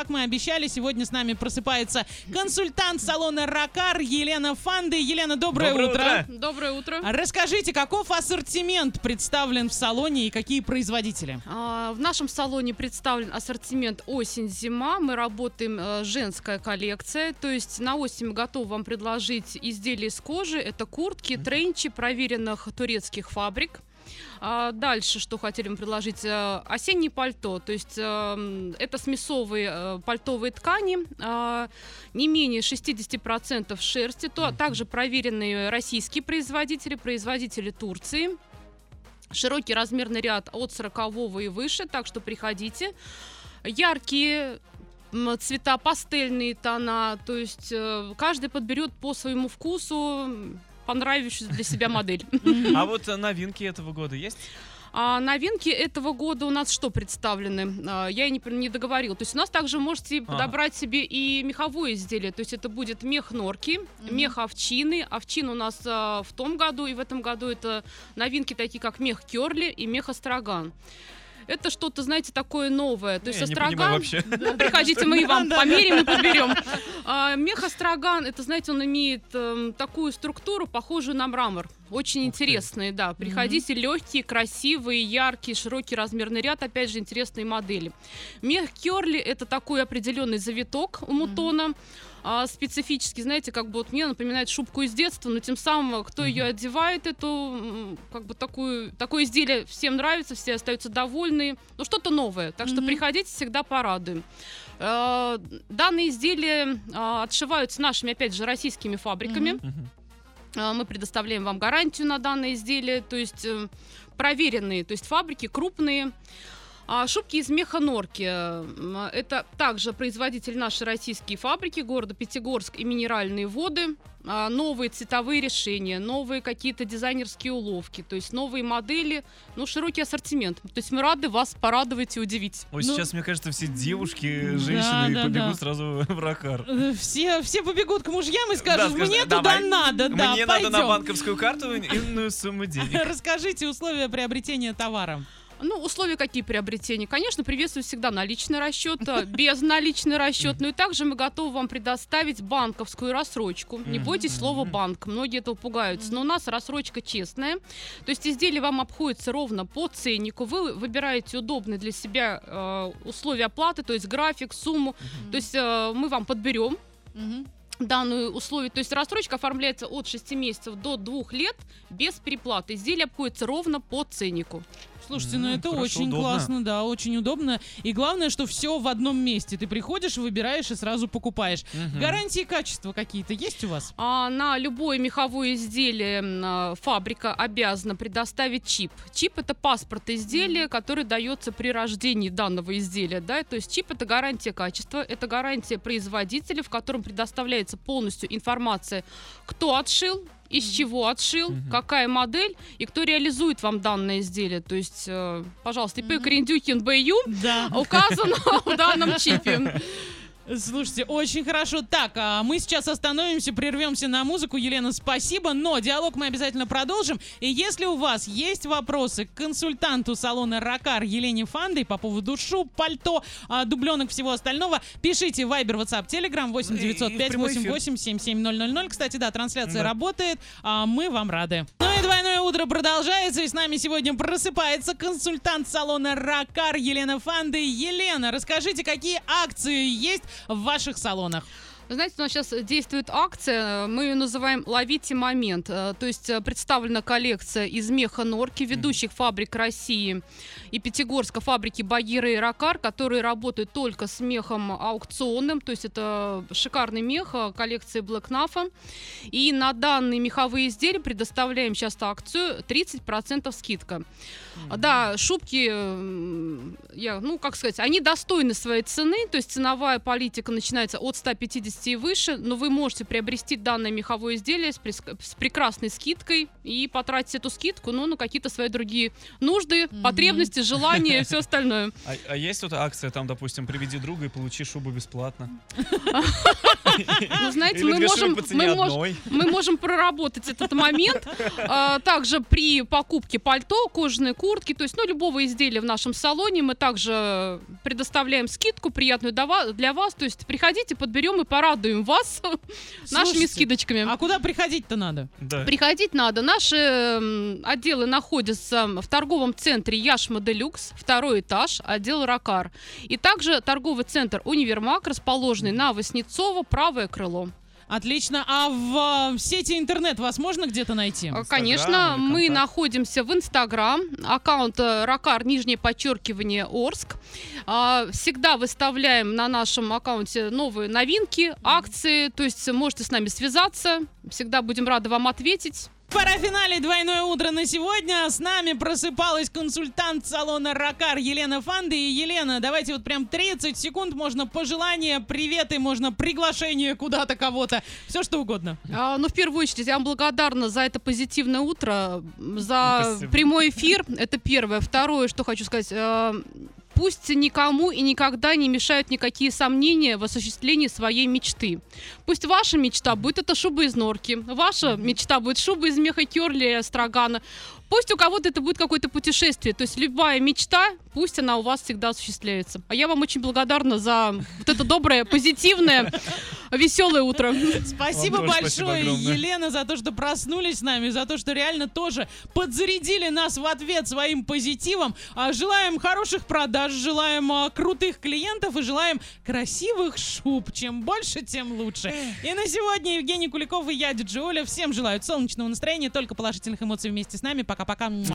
как мы обещали, сегодня с нами просыпается консультант салона Ракар Елена Фанды. Елена, доброе, Доброе утро. утро. Доброе утро. Расскажите, каков ассортимент представлен в салоне и какие производители? А, В нашем салоне представлен ассортимент осень-зима. Мы работаем э, женская коллекция. То есть на осень мы готовы вам предложить изделия из кожи. Это куртки, тренчи проверенных турецких фабрик. А Дальше, что хотели мы предложить, э, осеннее пальто, то есть э, это смесовые э, пальтовые ткани, а, не менее 60% шерсти, то также проверенные российские производители, производители Турции. Широкий размерный ряд от 40 и выше, так что приходите. Яркие цвета, пастельные тона, то есть каждый подберет по своему вкусу понравившуюся для себя модель. А вот э, новинки этого года есть? А новинки этого года у нас что представлены? А, Я и не, не договорила. То есть у нас также можете Ага. подобрать себе и меховое изделие. То есть это будет мех норки, Мгм. мех овчины. Овчин у нас а, в том году и в этом году это новинки такие, как мех керли и мех остроган. Это что-то, знаете, такое новое. То есть Я не понимаю остроган... вообще. Приходите, мы и вам померим и подберем. А, мех остроган, это, знаете, он имеет эм, такую структуру, похожую на мрамор. Очень Ух ты. интересные, да. Приходите, легкие, красивые, яркие, широкий размерный ряд, опять же, интересные модели. Мех керли это такой определенный завиток у мутона. а, специфический, знаете, как бы вот мне напоминает шубку из детства, но тем самым, кто ее одевает, эту, как бы такую, такое изделие всем нравится, все остаются довольны. Ну, что-то новое. Так что Мгм. приходите, всегда порадуем. Э, Данные изделия а, отшиваются нашими, опять же, российскими фабриками. Мгм. А, Мы предоставляем вам гарантию на данное изделие, то есть э, проверенные, то есть фабрики крупные. А шубки из механорки. м, Это также производитель нашей российские фабрики города Пятигорск и минеральные воды. А, Новые цветовые решения, новые какие-то дизайнерские уловки, то есть новые модели, ну, широкий ассортимент. То есть мы рады вас порадовать и удивить. Ой, Ну, сейчас, мне кажется, все девушки, да, женщины да, побегут да. сразу в Ракар. Э, Все, все побегут к мужьям и скажут, скажут, мне туда «Давай, надо, да, Мне надо на пойдем». банковскую карту иную сумму денег. Расскажите условия приобретения товара. Ну, условия какие приобретения? Конечно, приветствую всегда наличный расчет, а, безналичный расчет. Ну и также мы готовы вам предоставить банковскую рассрочку. Не бойтесь слова банк, многие этого пугаются. Но у нас рассрочка честная. То есть изделие вам обходится ровно по ценнику. Вы выбираете удобные для себя э, условия оплаты, то есть график, сумму. То есть э, мы вам подберем данную условие. То есть рассрочка оформляется от 6 месяцев до 2 лет без переплаты. Изделие обходится ровно по ценнику. Слушайте, ну М, это хорошо, очень удобно. классно, да, очень удобно. И главное, что все в одном месте. Ты приходишь, выбираешь и сразу покупаешь. Мгм. Гарантии качества какие-то есть у вас? А на любое меховое изделие а, фабрика обязана предоставить чип. Чип это паспорт изделия, который дается при рождении данного изделия. Да? То есть чип это гарантия качества, это гарантия производителя, в котором предоставляется полностью информация, кто отшил, из чего отшил, какая модель и кто реализует вам данное изделие. То есть, э, пожалуйста, ИП. Крендюкин БЮ указано в данном чипе. Слушайте, очень хорошо. Так, а мы сейчас остановимся, прервемся на музыку. Елена, спасибо, но диалог мы обязательно продолжим. И если у вас есть вопросы к консультанту салона Ракар Елене Фандой по поводу шуб, пальто, а, дубленок, всего остального, пишите Viber, WhatsApp, Telegram 8 И- и в 905 прямой эфир. 88 77 Кстати, да, трансляция Да. работает, а мы вам рады. Ну и двойное утро продолжается, и с нами сегодня просыпается консультант салона Ракар Елена Фанды. Елена, расскажите, какие акции есть в ваших салонах? Вы знаете, у нас сейчас действует акция, мы ее называем «Ловите момент». Э, То есть э, представлена коллекция из меха норки ведущих фабрик России и Пятигорска фабрики Багира и Ракар, которые работают только с мехом аукционным. То есть это шикарный мех э, коллекции Black. И на данные меховые изделия предоставляем сейчас акцию 30% скидка. Да, шубки, я, ну, как сказать, они достойны своей цены, то есть ценовая политика начинается от 150 и выше, но вы можете приобрести данное меховое изделие с, прес- с прекрасной скидкой и потратить эту скидку, ну, на какие-то свои другие нужды, Мгм. потребности, желания и все остальное. А, а есть вот акция, там, допустим, приведи друга и получи шубу бесплатно? Ну, знаете, мы можем, мы, мож- одной? мы можем проработать этот момент. А, Также при покупке пальто, кожаной куртки, то есть, ну, любого изделия в нашем салоне, мы также предоставляем скидку приятную для ва- для вас. То есть, приходите, подберем и порадуем вас нашими скидочками. А куда приходить-то надо? Да. Приходить надо. Наши отделы находятся в торговом центре Яшма Делюкс, второй этаж, отдел Ракар. И также торговый центр Универмаг, расположенный на Воснецово, правое крыло. Отлично. А в, э, сети интернет вас можно где-то найти? А, Инстаграм Конечно, мы находимся в Инстаграм, аккаунт э, Ракар, нижнее подчеркивание, Орск. А, Всегда выставляем на нашем аккаунте новые новинки, акции, то есть можете с нами связаться, всегда будем рады вам ответить. Пора финале «Двойное утро» на сегодня. С нами просыпалась консультант салона «Ракар» Елена Фанды. И, Елена, давайте вот прям 30 секунд, можно пожелания, приветы, можно приглашение куда-то кого-то. Все что угодно. А, Ну, в первую очередь, я вам благодарна за это позитивное утро, за Спасибо. прямой эфир. Это первое. Второе, что хочу сказать. э, Пусть никому и никогда не мешают никакие сомнения в осуществлении своей мечты. Пусть ваша мечта будет это шуба из норки, ваша мечта будет шуба из меха Кёрли, Страгана. Пусть у кого-то это будет какое-то путешествие. То есть любая мечта, пусть она у вас всегда осуществляется. А я вам очень благодарна за вот это доброе, позитивное, веселое утро. Спасибо большое. Елена, за то, что проснулись с нами, за то, что реально тоже подзарядили нас в ответ своим позитивом. А, Желаем хороших продаж, желаем а, крутых клиентов и желаем красивых шуб. Чем больше, тем лучше. И на сегодня Евгений Куликов и я, Диджи Оля, всем желают солнечного настроения, только положительных эмоций вместе с нами. Пока-пока.